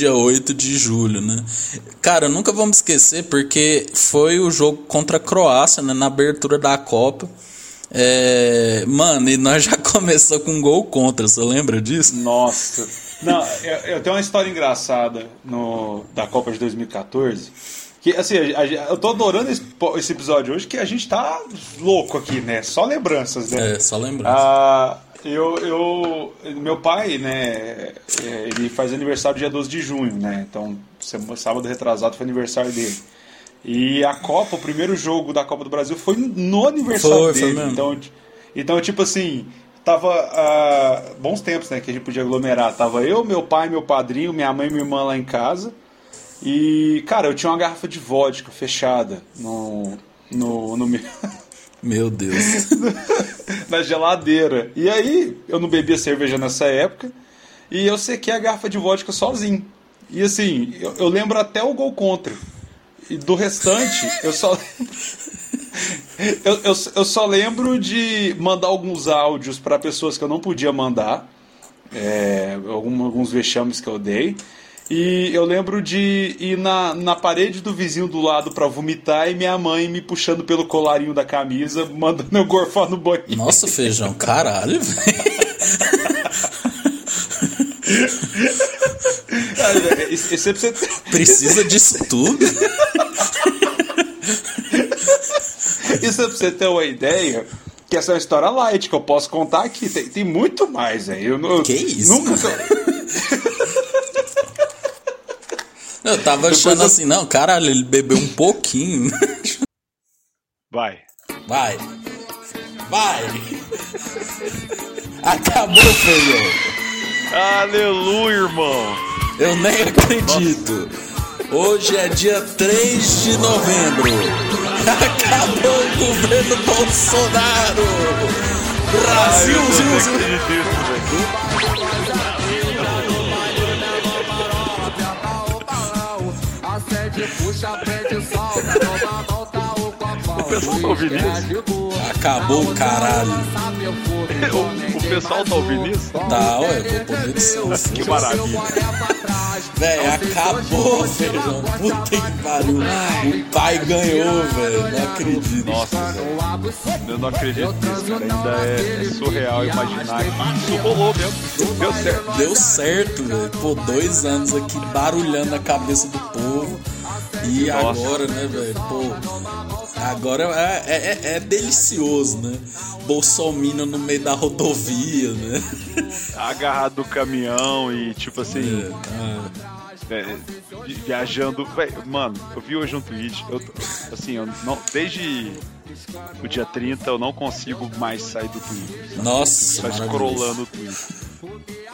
Dia 8 de julho, né? Cara, nunca vamos esquecer porque foi o jogo contra a Croácia, né? Na abertura da Copa. É, mano, e nós já começamos com um gol contra, você lembra disso? Nossa. Não, eu, eu tenho uma história engraçada no, da Copa de 2014. Que, assim, a, a, eu tô adorando esse, esse, episódio hoje, que a gente tá louco aqui, né? Só lembranças, né? É, só lembranças. Ah, eu, eu, meu pai, né, ele faz aniversário dia 12 de junho, né? Então, sábado retrasado foi aniversário dele. E a Copa, o primeiro jogo da Copa do Brasil foi no aniversário foi, dele. Foi então, então, tipo assim, tava uh, bons tempos, né, que a gente podia aglomerar. Tava eu, meu pai, meu padrinho, minha mãe e minha irmã lá em casa. E, cara, eu tinha uma garrafa de vodka fechada no no, no meu Meu Deus. na geladeira. E aí, eu não bebia cerveja nessa época. E eu sequei a garrafa de vodka sozinho. E assim, eu, eu lembro até o gol contra. E do restante, eu só. eu, eu, eu, só lembro de mandar alguns áudios para pessoas que eu não podia mandar. É, alguns vexames que eu dei. E eu lembro de ir na, na parede do vizinho do lado para vomitar e minha mãe me puxando pelo colarinho da camisa, mandando eu gorfar no banheiro. Nossa, feijão, caralho, velho. Isso, você... Precisa disso tudo? Isso é pra você ter uma ideia que essa é uma história light que eu posso contar aqui. Tem, tem muito mais, aí. Eu não, que isso? Nunca. Eu tava achando eu... assim, não, caralho, ele bebeu um pouquinho. Vai. Vai. Vai. Acabou, feijão. Aleluia, irmão. Eu nem acredito. Hoje é dia 3 de novembro. Acabou o governo Bolsonaro. Brasil, Brasil. O pessoal tá ouvindo isso? Acabou o caralho. o, o pessoal tá ouvindo isso? Tá, ué, vou poder ser. Que maravilha. Véi, acabou, feijão. Puta que pariu. O pai ganhou, velho. Não acredito. Nossa. Eu não acredito nisso, cara. Ainda é, é surreal imaginar que isso rolou mesmo. Deu certo. Deu certo, velho. Pô, dois anos aqui barulhando a cabeça do povo. E Nossa. agora, né, velho? Pô, agora é, é, é, é, delicioso, né? Bolsonaro no meio da rodovia, né? Agarrado do caminhão e tipo assim. É, é. viajando. Mano, eu vi hoje um tweet. Eu, assim, eu não, desde o dia 30 eu não consigo mais sair do Twitter. Nossa, Tá scrollando o Twitter.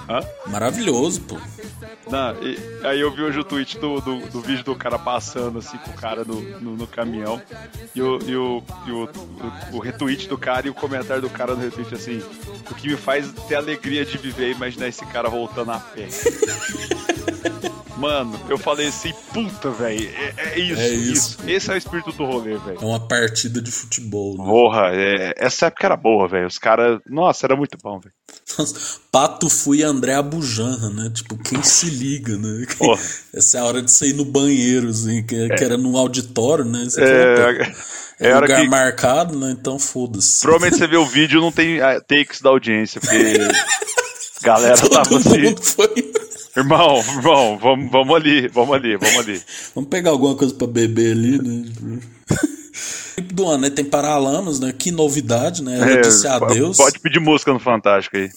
Hã? Maravilhoso, pô. Não, e, aí eu vi hoje o tweet do, do, do, vídeo do cara passando assim com o cara no, no, no caminhão e, o, e, o, e o, o, o, retweet do cara e o comentário do cara no retweet assim: o que me faz ter alegria de viver e imaginar esse cara voltando a pé. Mano, eu falei assim, puta, velho, é, é, isso, é isso, isso, Esse é o espírito do rolê, velho. É uma partida de futebol, né? Porra, é, essa época era boa, velho. Os caras. Nossa, era muito bom, velho. Pato fui André Abujanra, né? Tipo, quem se liga, né? Porra. Essa é a hora de sair no banheiro, assim, que, é. que era num auditório, né? Você é, é, é lugar que... marcado, né? Então foda-se. Provavelmente você vê o vídeo não tem ah, takes da audiência, porque. galera Todo tava assim. Foi... Irmão, irmão, vamos, vamos ali, vamos ali, vamos ali. vamos pegar alguma coisa para beber ali, né? do ano, né? Tem Paralamas, né? Que novidade, né? É, disse adeus. Pode pedir música no Fantástico aí.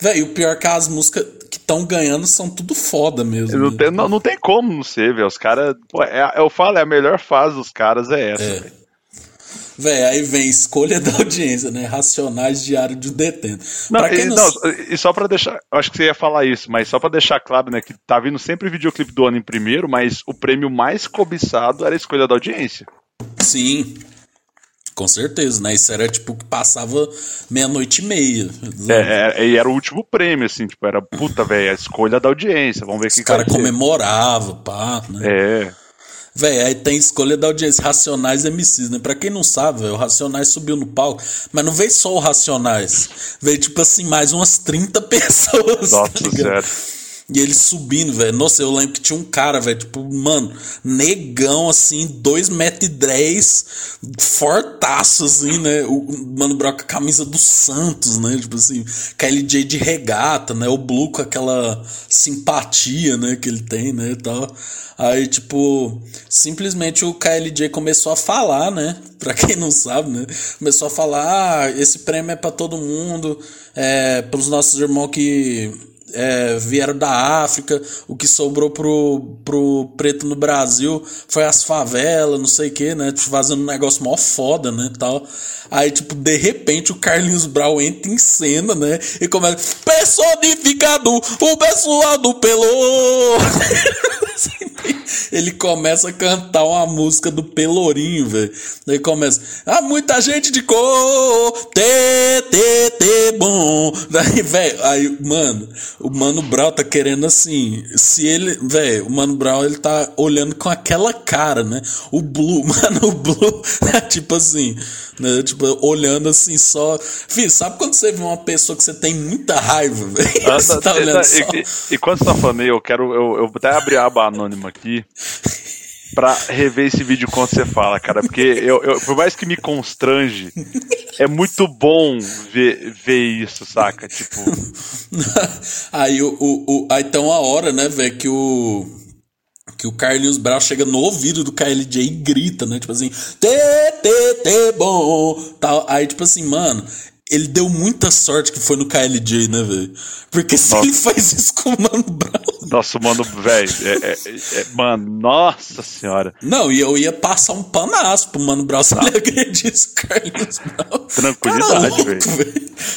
Velho, o pior é que as músicas que estão ganhando são tudo foda mesmo. Não, né? tem, não, não tem como não ser, velho. Os caras. É, eu falo, é a melhor fase dos caras é essa, é. Véi, aí vem escolha da audiência, né? Racionais diário de detento. Não, e, não... não, e só para deixar, acho que você ia falar isso, mas só para deixar claro, né, que tá vindo sempre videoclipe do ano em primeiro, mas o prêmio mais cobiçado era a escolha da audiência. Sim. Com certeza, né? Isso era tipo que passava meia-noite e meia. É, é, e era o último prêmio, assim, tipo, era puta, velho, a escolha da audiência. Vamos ver o que Os cara comemorava, pá, né? É. Véi, aí tem escolha da audiência, Racionais MCs, né? Pra quem não sabe, véio, o Racionais subiu no palco, mas não veio só o Racionais. Veio, tipo assim, mais umas 30 pessoas. Nossa, tá. E ele subindo, velho. Nossa, eu lembro que tinha um cara, velho, tipo, mano, negão, assim, 2 metros e 10, fortaço, assim, né? O Mano Brown com a camisa do Santos, né? Tipo assim, KLJ de regata, né? O Blue com aquela simpatia, né, que ele tem, né, e tal. Aí, tipo, simplesmente o KLJ começou a falar, né? Pra quem não sabe, né? Começou a falar: ah, esse prêmio é pra todo mundo, é pros nossos irmãos que é, vieram da África, o que sobrou pro, pro preto no Brasil foi as favelas, não sei o que, né? Tipo, fazendo um negócio mó foda, né? Tal. Aí, tipo, de repente o Carlinhos Brown entra em cena, né? E começa. Personificado, o pessoal do Pelô! ele começa a cantar uma música do Pelourinho, velho. Aí começa, ah, muita gente de cor, tê, tê, tê, bom. Daí, velho, aí, mano, o Mano Brown tá querendo assim, se ele, velho, o Mano Brown, ele tá olhando com aquela cara, né? O Blue, mano, o Blue, tipo assim, né? Tipo, olhando assim só. Fih, sabe quando você vê uma pessoa que você tem muita raiva, velho? Ah, tá, tá olhando tá, só. E, e, quando você tá falando aí, eu quero, eu, eu até abrir a aba anônima aqui pra rever esse vídeo quando você fala, cara. Porque eu, eu, por mais que me constrange, é muito bom ver, ver isso, saca? Tipo. aí o, o, o. Aí tem uma hora, né, velho, que o. Que o Carlinhos Brown chega no ouvido do KLJ e grita, né? Tipo assim, tê, tê, tê, bom. Tal. Aí, tipo assim, mano, ele deu muita sorte que foi no KLJ, né, velho? Porque se nossa. ele faz isso com o Mano Brown. Nossa, mano, velho. É, é, é, mano, nossa senhora. Não, e eu ia passar um panaço pro Mano Brown se ele agredisse o Carlinhos Brown. Tranquilidade, velho.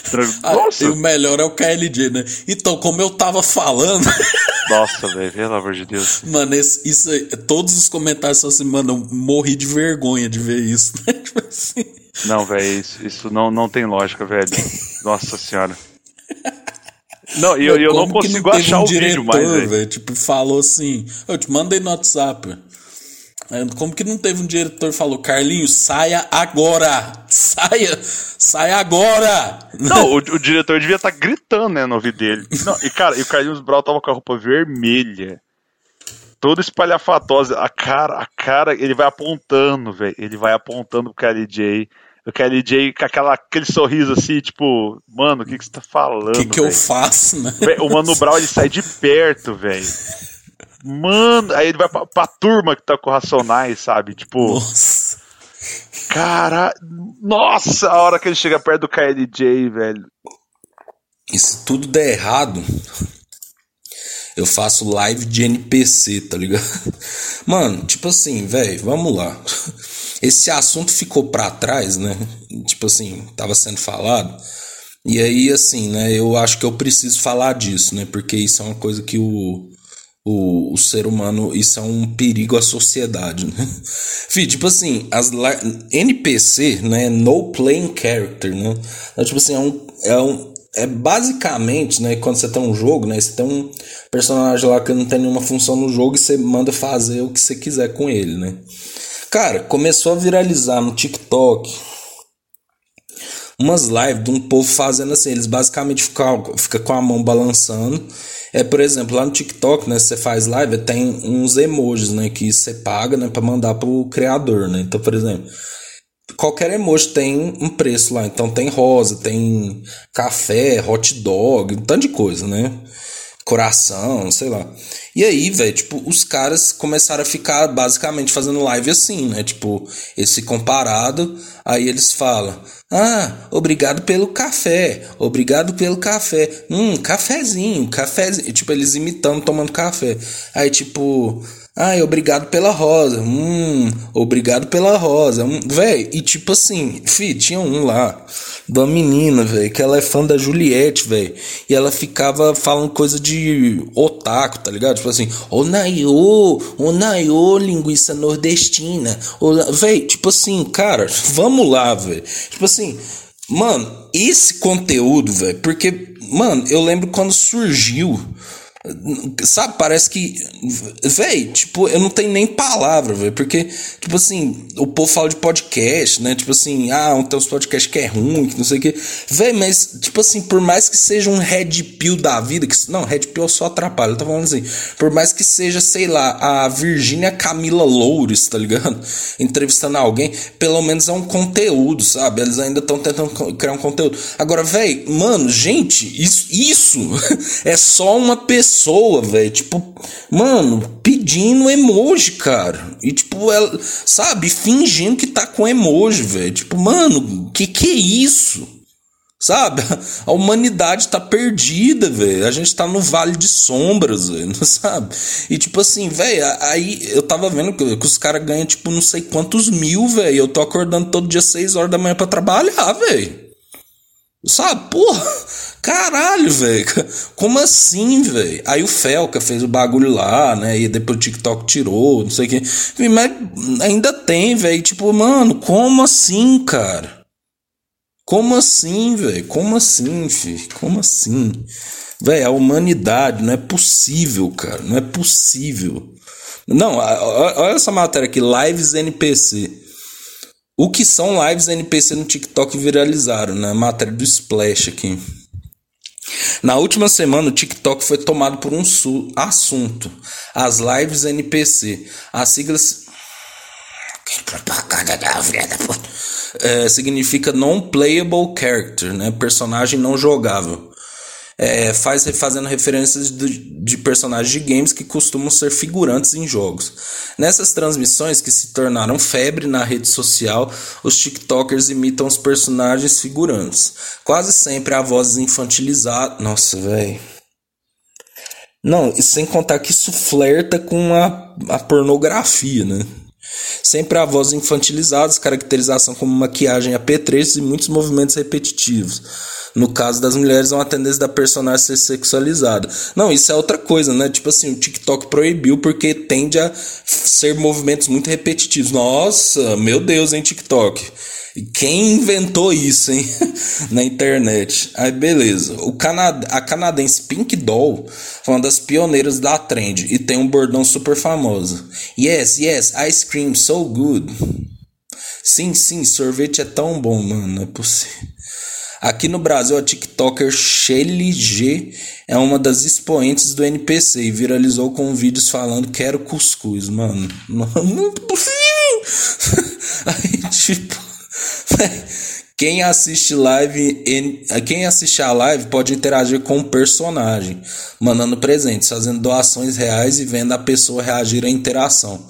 Tran... Ah, e o melhor é o KLJ, né? Então, como eu tava falando. Nossa, velho, pelo amor de Deus. Mano, esse, isso aí, todos os comentários são assim, mano, eu morri de vergonha de ver isso, né? Tipo assim. Não, velho, isso, isso não, não tem lógica, velho. Nossa senhora. Não, e eu, eu não consigo não achar um o vídeo mais, velho. Tipo, falou assim, eu te mandei no WhatsApp. É, como que não teve um diretor que falou, Carlinhos, saia agora! Saia! Saia agora! Não, o, o diretor devia estar tá gritando, né, no ouvido dele. Não, e cara, e o Carlinhos Brau tava com a roupa vermelha. Toda espalhafatosa. A cara, a cara, ele vai apontando, velho. Ele vai apontando pro KLJ. O KLJ com aquela, aquele sorriso assim, tipo, mano, o que, que você tá falando? O que, que eu faço, né? O Mano Brown ele sai de perto, velho. Mano, aí ele vai pra, pra turma que tá com Racionais, sabe? Tipo. Nossa. Cara. Nossa, a hora que ele chega perto do KLJ, velho. E se tudo der errado, eu faço live de NPC, tá ligado? Mano, tipo assim, velho, vamos lá. Esse assunto ficou para trás, né? Tipo assim, tava sendo falado. E aí, assim, né? Eu acho que eu preciso falar disso, né? Porque isso é uma coisa que o, o, o ser humano, isso é um perigo à sociedade, né? Fih, tipo assim, as NPC, né? No Playing Character, né? É, tipo assim, é um, é um. É basicamente, né? Quando você tem um jogo, né? Você tem um personagem lá que não tem nenhuma função no jogo e você manda fazer o que você quiser com ele, né? Cara, começou a viralizar no TikTok umas lives de um povo fazendo assim, eles basicamente ficam fica com a mão balançando. É, por exemplo, lá no TikTok, né, você faz live, tem uns emojis, né, que você paga, né, para mandar pro criador, né? Então, por exemplo, qualquer emoji tem um preço lá. Então tem rosa, tem café, hot dog, um tanto de coisa, né? coração, sei lá. E aí, velho, tipo, os caras começaram a ficar basicamente fazendo live assim, né? Tipo, esse comparado, aí eles falam: "Ah, obrigado pelo café, obrigado pelo café. Hum, cafezinho, cafezinho". Tipo, eles imitando tomando café. Aí tipo, Ai, obrigado pela rosa. Hum, obrigado pela rosa. Hum, véi, e tipo assim, fi, tinha um lá, uma menina, velho, que ela é fã da Juliette, velho. E ela ficava falando coisa de otaku, tá ligado? Tipo assim, ô Naiô, ô Naiô, linguiça nordestina. Véi, tipo assim, cara, vamos lá, velho. Tipo assim, mano, esse conteúdo, velho, porque, mano, eu lembro quando surgiu Sabe, parece que. Véi, tipo, eu não tenho nem palavra, velho. Porque, tipo assim, o povo fala de podcast, né? Tipo assim, ah, tem uns podcasts que é ruim, que não sei o quê. Véi, mas, tipo assim, por mais que seja um Red Pill da vida, que. Não, Red Pill só atrapalha, eu tô falando assim. Por mais que seja, sei lá, a Virgínia Camila Loures, tá ligado? Entrevistando alguém, pelo menos é um conteúdo, sabe? Eles ainda estão tentando criar um conteúdo. Agora, véi, mano, gente, isso, isso é só uma pessoa pessoa, velho, tipo, mano, pedindo emoji, cara. E tipo, ela, sabe, fingindo que tá com emoji, velho. Tipo, mano, que que é isso? Sabe? A humanidade tá perdida, velho. A gente tá no vale de sombras, velho, sabe? E tipo assim, velho, aí eu tava vendo que, que os caras ganham, tipo, não sei quantos mil, velho. Eu tô acordando todo dia 6 horas da manhã para trabalhar, velho. Sabe? Porra, caralho, velho. Como assim, velho? Aí o Felca fez o bagulho lá, né? E depois o TikTok tirou, não sei o que. Mas ainda tem, velho. Tipo, mano, como assim, cara? Como assim, velho? Como assim, filho? Como assim? Velho, a humanidade não é possível, cara. Não é possível. Não, olha essa matéria aqui, Lives NPC. O que são lives NPC no TikTok viralizaram, né? Matéria do Splash aqui. Na última semana, o TikTok foi tomado por um assunto: as lives NPC. As siglas. Que propaganda da vida, é, significa non-playable character, né? Personagem não jogável é, faz fazendo referências de, de personagens de games que costumam ser figurantes em jogos. Nessas transmissões que se tornaram febre na rede social, os TikTokers imitam os personagens figurantes. Quase sempre a voz infantilizada. Nossa, velho. Não, e sem contar que isso flerta com a, a pornografia, né? Sempre a voz infantilizada, caracterização como maquiagem a P3 e muitos movimentos repetitivos. No caso das mulheres, é uma tendência da personagem ser sexualizada. Não, isso é outra coisa, né? Tipo assim, o TikTok proibiu porque tende a ser movimentos muito repetitivos. Nossa, meu Deus, hein, TikTok. Quem inventou isso, hein? Na internet. Aí, beleza. O canad a canadense Pink Doll foi uma das pioneiras da trend e tem um bordão super famoso. Yes, yes, ice cream so good. Sim, sim, sorvete é tão bom, mano. Não é possível. Aqui no Brasil, a TikToker Shelly G é uma das expoentes do NPC e viralizou com vídeos falando quero cuscuz, mano. Não, não é possível. Aí, tipo, quem assiste live, quem assiste a live pode interagir com o personagem, mandando presentes, fazendo doações reais e vendo a pessoa reagir à interação.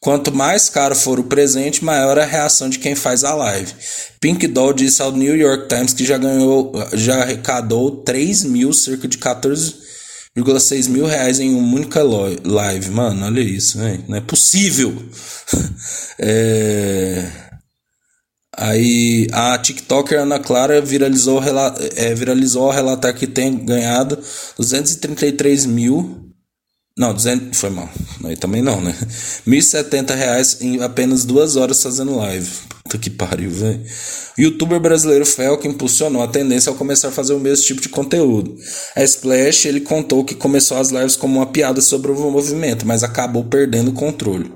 Quanto mais caro for o presente, maior a reação de quem faz a live. Pink Doll disse ao New York Times que já ganhou, já arrecadou 3 mil, cerca de 14,6 mil reais em uma única live. Mano, olha isso, hein? não é possível. é... Aí a TikToker Ana Clara viralizou, é, viralizou ao relatar que tem ganhado 233 mil não, 200, foi mal. Aí também não, né? 1.070 reais em apenas duas horas fazendo live. Puta que pariu, velho. Youtuber brasileiro Felk impulsionou a tendência ao começar a fazer o mesmo tipo de conteúdo. A Splash, ele contou que começou as lives como uma piada sobre o movimento, mas acabou perdendo o controle.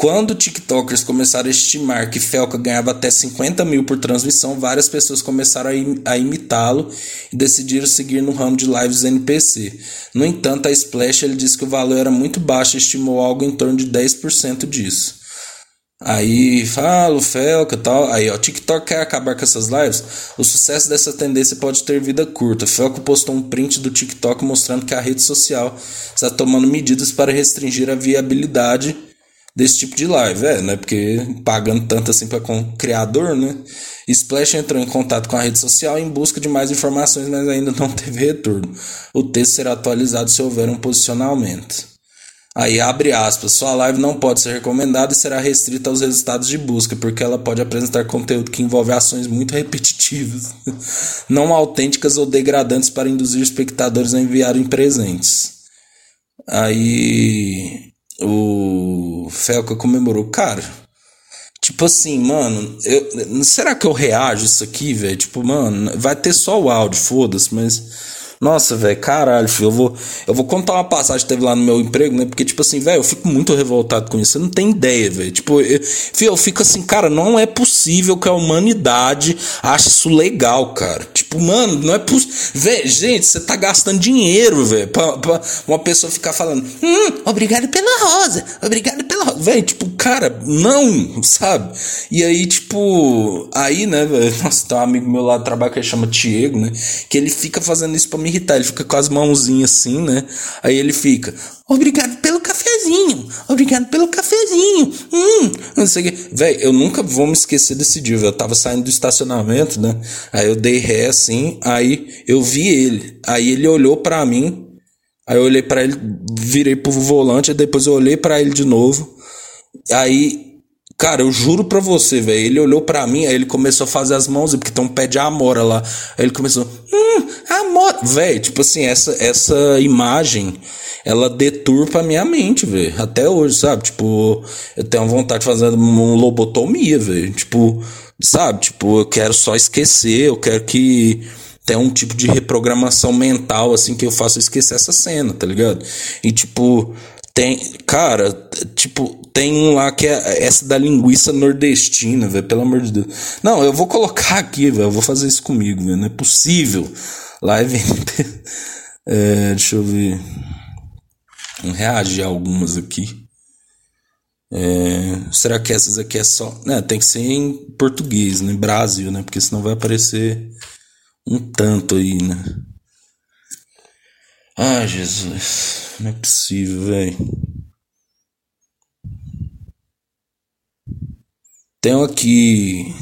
Quando TikTokers começaram a estimar que Felca ganhava até 50 mil por transmissão, várias pessoas começaram a, imitá-lo e decidiram seguir no ramo de lives NPC. No entanto, a Splash ele disse que o valor era muito baixo e estimou algo em torno de 10% disso. Aí fala o Felca tal. Aí, ó, TikTok quer acabar com essas lives? O sucesso dessa tendência pode ter vida curta. Felca postou um print do TikTok mostrando que a rede social está tomando medidas para restringir a viabilidade desse tipo de live, é, né? Porque pagando tanto assim para com criador, né? Splash entrou em contato com a rede social em busca de mais informações, mas ainda não teve retorno. O texto será atualizado se houver um posicionamento. Aí abre aspas, sua live não pode ser recomendada e será restrita aos resultados de busca, porque ela pode apresentar conteúdo que envolve ações muito repetitivas, não autênticas ou degradantes para induzir espectadores a enviarem presentes. Aí o Felca comemorou. Cara, tipo assim, mano, eu, será que eu reajo isso aqui, velho? Tipo, mano, vai ter só o áudio, foda-se, mas. Nossa, velho, caralho, filho, eu vou, eu vou contar uma passagem que teve lá no meu emprego, né? Porque, tipo assim, velho, eu fico muito revoltado com isso. Você não tem ideia, velho. Tipo, eu, filho, eu fico assim, cara, não é possível que a humanidade ache isso legal, cara. Tipo, mano, não é possível. Velho, gente, você tá gastando dinheiro, velho, pra, pra, uma pessoa ficar falando, hum, obrigado pela rosa, obrigado rosa. Velho, tipo, cara, não, sabe? E aí, tipo, aí, né, velho, nossa, tem um amigo meu lá do trabalho que chama Diego, né? Que ele fica fazendo isso pra me irritar. Ele fica com as mãozinhas assim, né? Aí ele fica, obrigado pelo cafezinho, obrigado pelo cafezinho. Hum, não sei o que. Véi, eu nunca vou me esquecer desse dia, Eu tava saindo do estacionamento, né? Aí eu dei ré assim, aí eu vi ele. Aí ele olhou para mim. Aí eu olhei para ele, virei pro volante, depois eu olhei para ele de novo. Aí Cara, eu juro pra você, velho. Ele olhou pra mim, aí ele começou a fazer as mãos, porque tem um pé de amora lá. Aí ele começou, hum, amora. Velho, tipo assim, essa, essa imagem, ela deturpa a minha mente, velho. Até hoje, sabe? Tipo, eu tenho vontade de fazer uma lobotomia, velho. Tipo, sabe? Tipo, eu quero só esquecer, eu quero que tenha um tipo de reprogramação mental, assim, que eu faça esquecer essa cena, tá ligado? E, tipo, tem, cara, tipo, tem um lá que é essa da linguiça nordestina, velho, pelo amor de Deus. Não, eu vou colocar aqui, velho, eu vou fazer isso comigo, velho, não é possível. Live. é, deixa eu ver. Vamos reagir a algumas aqui. É, será que essas aqui é só. Né, tem que ser em português, né? Brasil, né? Porque senão vai aparecer um tanto aí, né? Ai, Jesus. Não é possível, velho. Tenho aqui.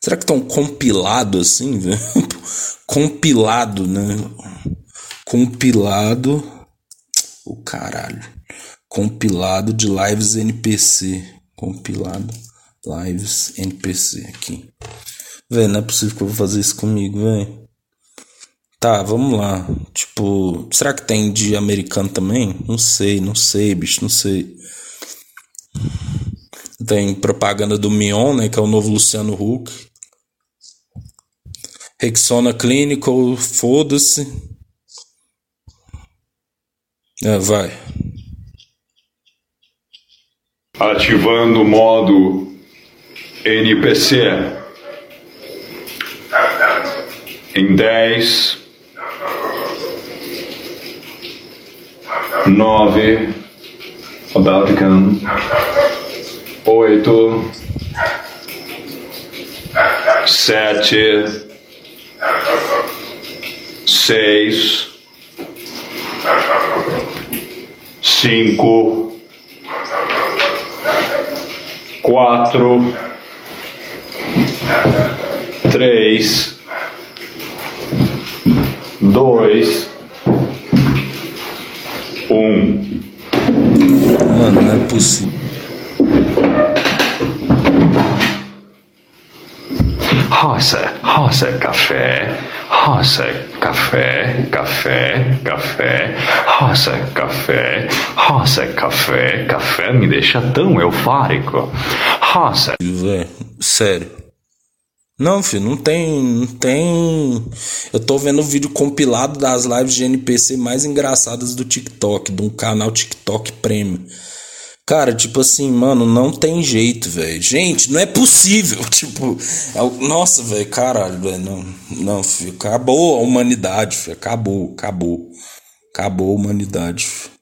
Será que estão compilado assim, velho? compilado, né? Compilado. O caralho. Compilado de lives NPC. Compilado lives NPC aqui. Velho, não é possível que eu vou fazer isso comigo, velho. Tá, vamos lá. Tipo, será que tem de americano também? Não sei, não sei, bicho, não sei. Tem propaganda do Mion, né? Que é o novo Luciano Huck. Rexona Clinical, foda-se. É, vai. Ativando o modo NPC. Em 10, nove, come, oito, sete, seis, cinco, quatro, três, dois um. Mano, não é possível. Roça, roça, café, roça, café, café, café, roça, café, roça, café, café me deixa tão eufórico. Roça. Sério. Não, filho, não tem, não tem. Eu tô vendo o vídeo compilado das lives de NPC mais engraçadas do TikTok, de um canal TikTok Premium. Cara, tipo assim, mano, não tem jeito, velho. Gente, não é possível. Tipo, é, nossa, velho, caralho, velho. Não, não, filho, acabou a humanidade, filho. Acabou, acabou. Acabou a humanidade, filho.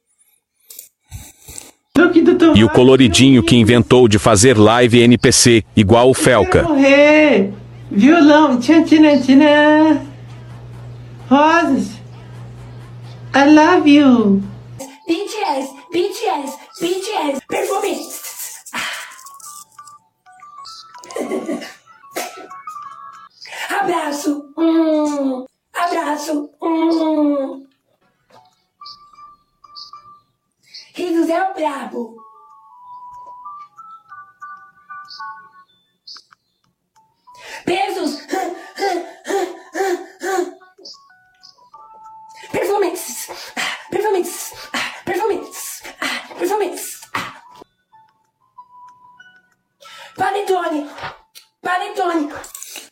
E o coloridinho que inventou de fazer live NPC, igual o Felca. morrer! Violão, tchan, tchan, tchan. Rosas. I love you. BTS, BTS, BTS, perfume. abraço, hum, abraço, hum. Risos é o brabo. Pesos. Performances. Performances. Performances. Performances. Panetone. Panetone.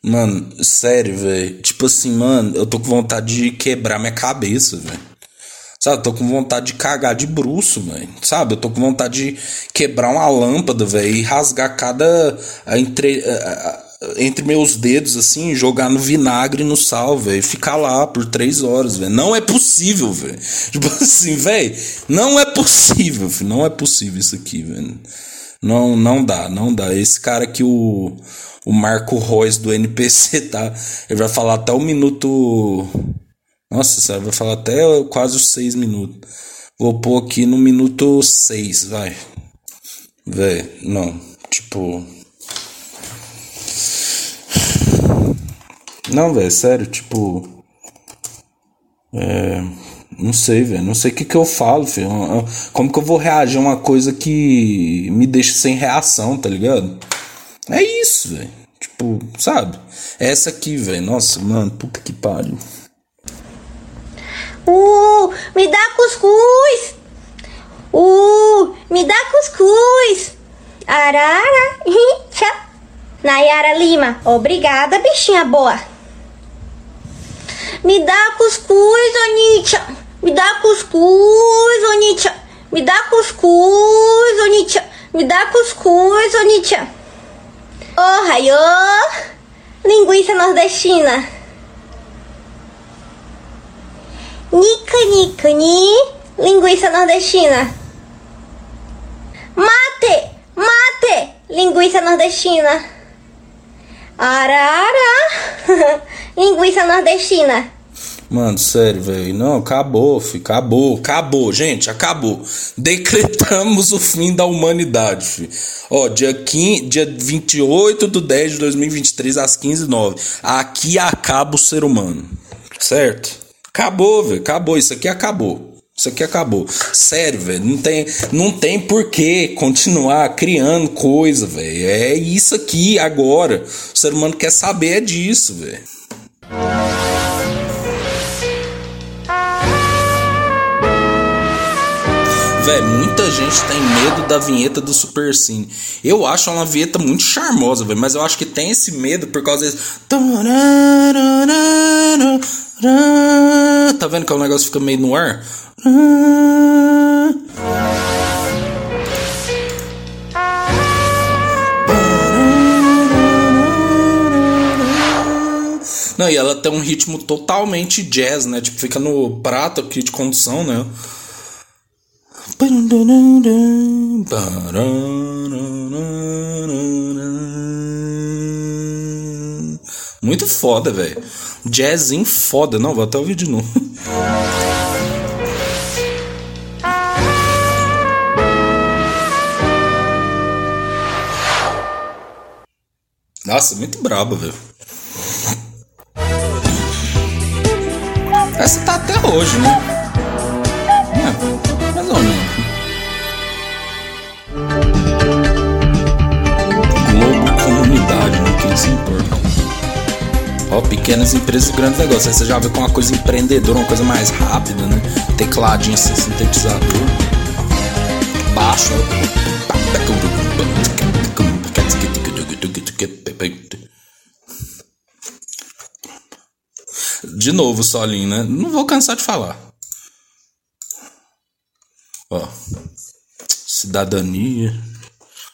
Mano, sério, velho. Tipo assim, mano, eu tô com vontade de quebrar minha cabeça, velho. Sabe, eu tô com vontade de cagar de bruxo, velho. Sabe, eu tô com vontade de quebrar uma lâmpada, velho, e rasgar cada. a entre, a- entre meus dedos, assim, jogar no vinagre e no sal, velho. Ficar lá por três horas, velho. Não é possível, velho. Tipo assim, velho. Não é possível, filho. Não é possível isso aqui, velho. Não, não dá, não dá. Esse cara que o, o Marco Reus do NPC tá. Ele vai falar até o minuto. Nossa senhora, vai falar até quase os seis minutos. Vou pôr aqui no minuto seis, vai. Véi, não. Tipo. Não, velho, sério, tipo. É. Não sei, velho. Não sei o que, que eu falo, filho. Como que eu vou reagir a uma coisa que me deixa sem reação, tá ligado? É isso, velho. Tipo, sabe? É essa aqui, velho. Nossa, mano, puta que pariu. Uh, me dá cuscuz. Uh, me dá cuscuz. Arara. Nayara Lima, obrigada, bichinha boa. Me dá cuscuz, Onitia. Me dá cuscuz, Onitia. Me dá cuscuz, Onitia. Me dá cuscuz, Onitia. Oh, raiô. Linguiça nordestina. Nica, nica, ni. Linguiça nordestina. Mate, mate. Linguiça nordestina. Arara. Linguiça nordestina. Mano, sério, velho. Não, acabou, filho. Acabou, acabou, gente, acabou. Decretamos o fim da humanidade, filho. Ó, dia, 15, dia 28 de 10 de 2023, às 15h09. Aqui acaba o ser humano. Certo? Acabou, velho. Acabou. Isso aqui acabou. Isso aqui acabou. Sério, velho. Não tem, não tem por que continuar criando coisa, velho. É isso aqui agora. O ser humano quer saber é disso, velho. Velho, muita gente tem medo da vinheta do Super Cine. Eu acho uma vinheta muito charmosa, velho. Mas eu acho que tem esse medo por causa desse. Tá vendo que o negócio fica meio no ar? Não, e ela tem um ritmo totalmente jazz, né? Tipo, fica no prato aqui de condução, né? Muito foda, velho. Jazzinho foda. Não, vou até ouvir de novo. Nossa, muito braba, velho. Essa tá até hoje, né? Ó, pequenas empresas e grandes negócios. Aí você já vê com uma coisa empreendedora, uma coisa mais rápida, né? Tecladinho sem sintetizador. Baixo. De novo, solinho, né? Não vou cansar de falar. Ó. Cidadania.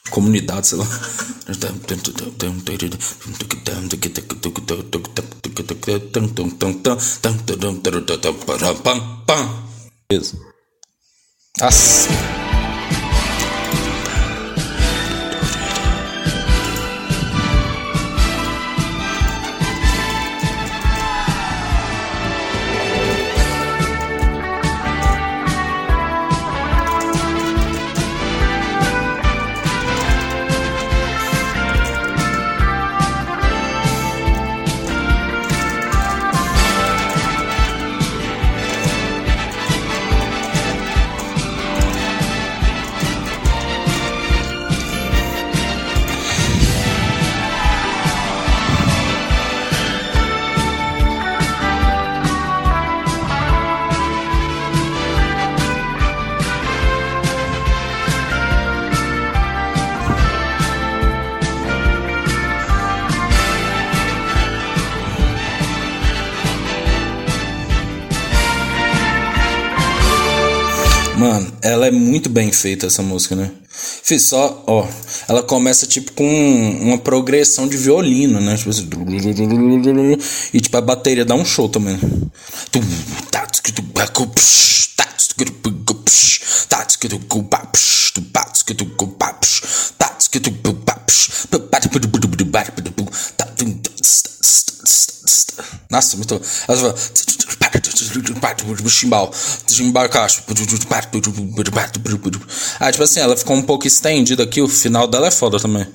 Comunidade, sei lá. Beleza. Nossa. Ela é muito bem feita essa música, né? Fiz só, ó, ela começa tipo com uma progressão de violino, né? Tipo assim, e tipo a bateria dá um show também. Nossa, muito. Ela chimbal, chimbal caixa. Ah, tipo assim, ela ficou um pouco estendida aqui, o final dela é foda também.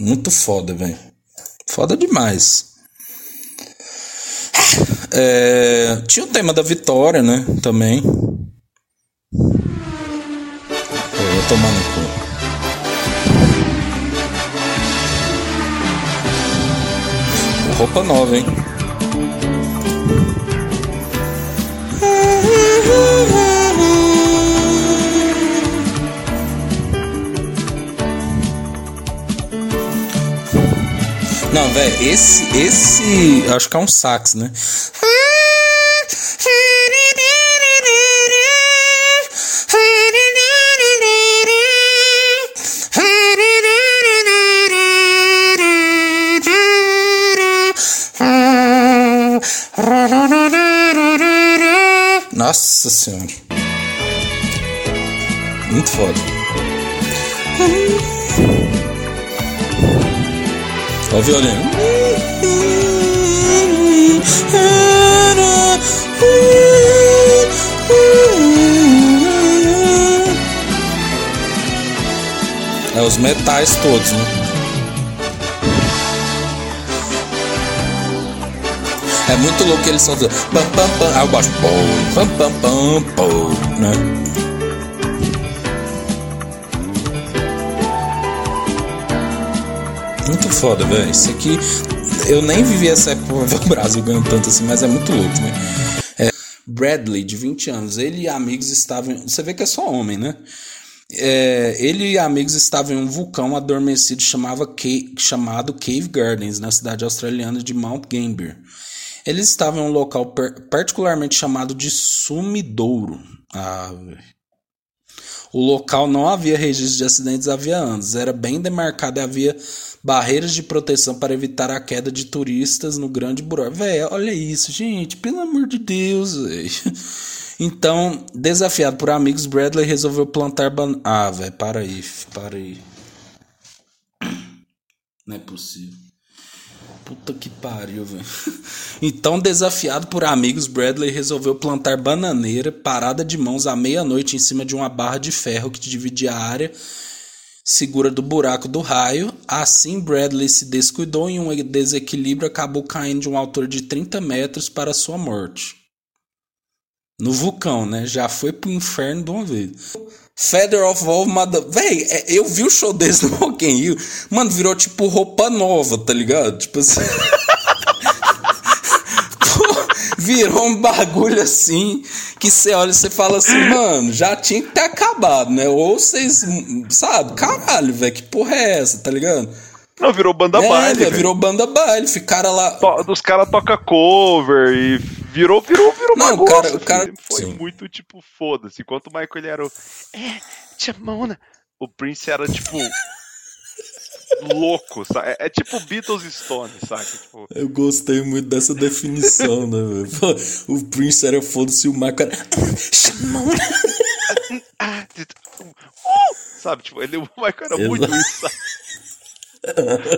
Muito foda, velho. Foda demais. É, tinha o tema da vitória, né? Também. No cu. Roupa nova, hein? Não, velho, esse, esse, acho que é um sax, né? Nossa senhora. Muito foda. Ó o violino. É os metais todos, né? É muito louco eles só pam pam pam, aí eu gosto pam pam pam né? Muito foda, velho. Isso aqui eu nem vivi essa época pra ver o Brasil ganhando tanto assim, mas é muito louco, né? É, Bradley, de 20 anos, ele e amigos estavam. Você vê que é só homem, né? É, ele e amigos estavam em um vulcão adormecido chamava chamado Cave Gardens, na cidade australiana de Mount Gambier. Eles estavam em um local particularmente chamado de Sumidouro. Ah, o local não havia registro de acidentes havia anos, era bem demarcado e havia barreiras de proteção para evitar a queda de turistas no grande buraco. Véi, olha isso, gente, pelo amor de Deus, véi. Então, desafiado por amigos, Bradley resolveu plantar ban... Ah, velho, para aí, para aí. Não é possível. Puta que pariu, velho. Então, desafiado por amigos, Bradley resolveu plantar bananeira parada de mãos à meia-noite em cima de uma barra de ferro que dividia a área segura do buraco do raio. Assim, Bradley se descuidou e um desequilíbrio acabou caindo de uma altura de 30 metros para sua morte. No vulcão, né? Já foi pro inferno de uma vez. Feather of All Mother. Véi, é, eu vi o show desse no Rock in Rio. Mano, virou tipo roupa nova, tá ligado? Tipo assim. virou um bagulho assim que você olha e você fala assim, mano, já tinha que ter acabado, né? Ou vocês, sabe, caralho, velho, que porra é essa, tá ligado? Não, virou banda é, baile. Véio, virou banda baile, ficaram lá. Os caras tocam cover e virou, virou, virou Não, o cara, o cara Foi sim. muito tipo, foda-se. Enquanto o Michael ele era o. É, Chamona. O Prince era tipo. louco, sabe? É, é tipo Beatles e Stones, sabe? Tipo, Eu gostei muito dessa definição, né, velho? O Prince era foda-se, o Michael era. Chamou. ah, uh, sabe? Tipo, ele, o Michael era Exato. muito isso, sabe?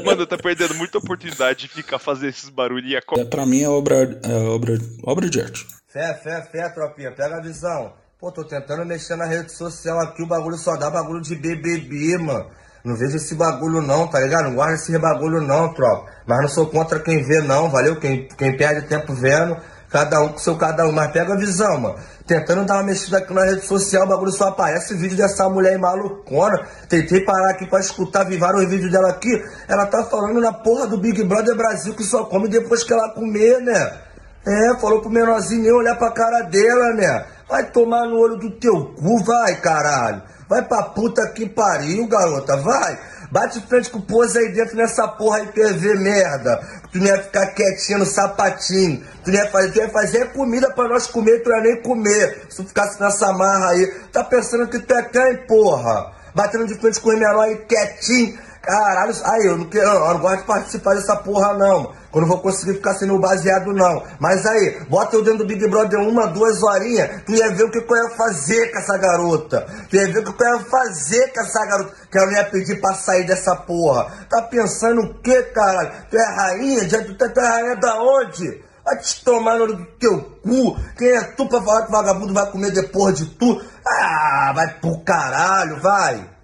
Mano, tá perdendo muita oportunidade de ficar fazendo esses barulhos e a É, pra mim é obra, é obra, obra de arte. Fé, fé, fé, tropinha, pega a visão. Pô, tô tentando mexer na rede social aqui, o bagulho só dá bagulho de BBB, mano. Não vejo esse bagulho não, tá ligado? Não guarda esse bagulho não, tropa. Mas não sou contra quem vê não, valeu? Quem, quem perde tempo vendo, cada um com seu cada um. Mas pega a visão, mano. Tentando dar uma mexida aqui na rede social, o bagulho só aparece vídeo dessa mulher aí malucona. Tentei parar aqui pra escutar, vi vários vídeos dela aqui. Ela tá falando na porra do Big Brother Brasil que só come depois que ela comer, né? É, falou pro menorzinho nem olhar pra cara dela, né? Vai tomar no olho do teu cu, vai, caralho. Vai pra puta que pariu, garota, vai. Bate frente com o pose aí dentro nessa porra aí TV merda. Tu não ia ficar quietinho no sapatinho. Tu não ia fazer, tu ia fazer comida pra nós comer, tu não ia nem comer. Se tu ficasse nessa marra aí. Tá pensando que tu é quem, porra? Batendo de frente com o menor aí quietinho. Caralho, aí eu não, quero, eu não gosto de participar dessa porra não. Eu não vou conseguir ficar sendo baseado não. Mas aí, bota eu dentro do Big Brother uma, duas horinhas, tu ia ver o que, eu ia fazer com essa garota. Tu ia ver o que, eu ia fazer com essa garota. Que ela ia pedir pra sair dessa porra. Tá pensando o que, caralho? Tu é rainha? Já, tu, tu é rainha da onde? Vai te tomar no teu cu. Quem é tu pra falar que vagabundo vai comer depois de tu? Ah, vai pro caralho, vai.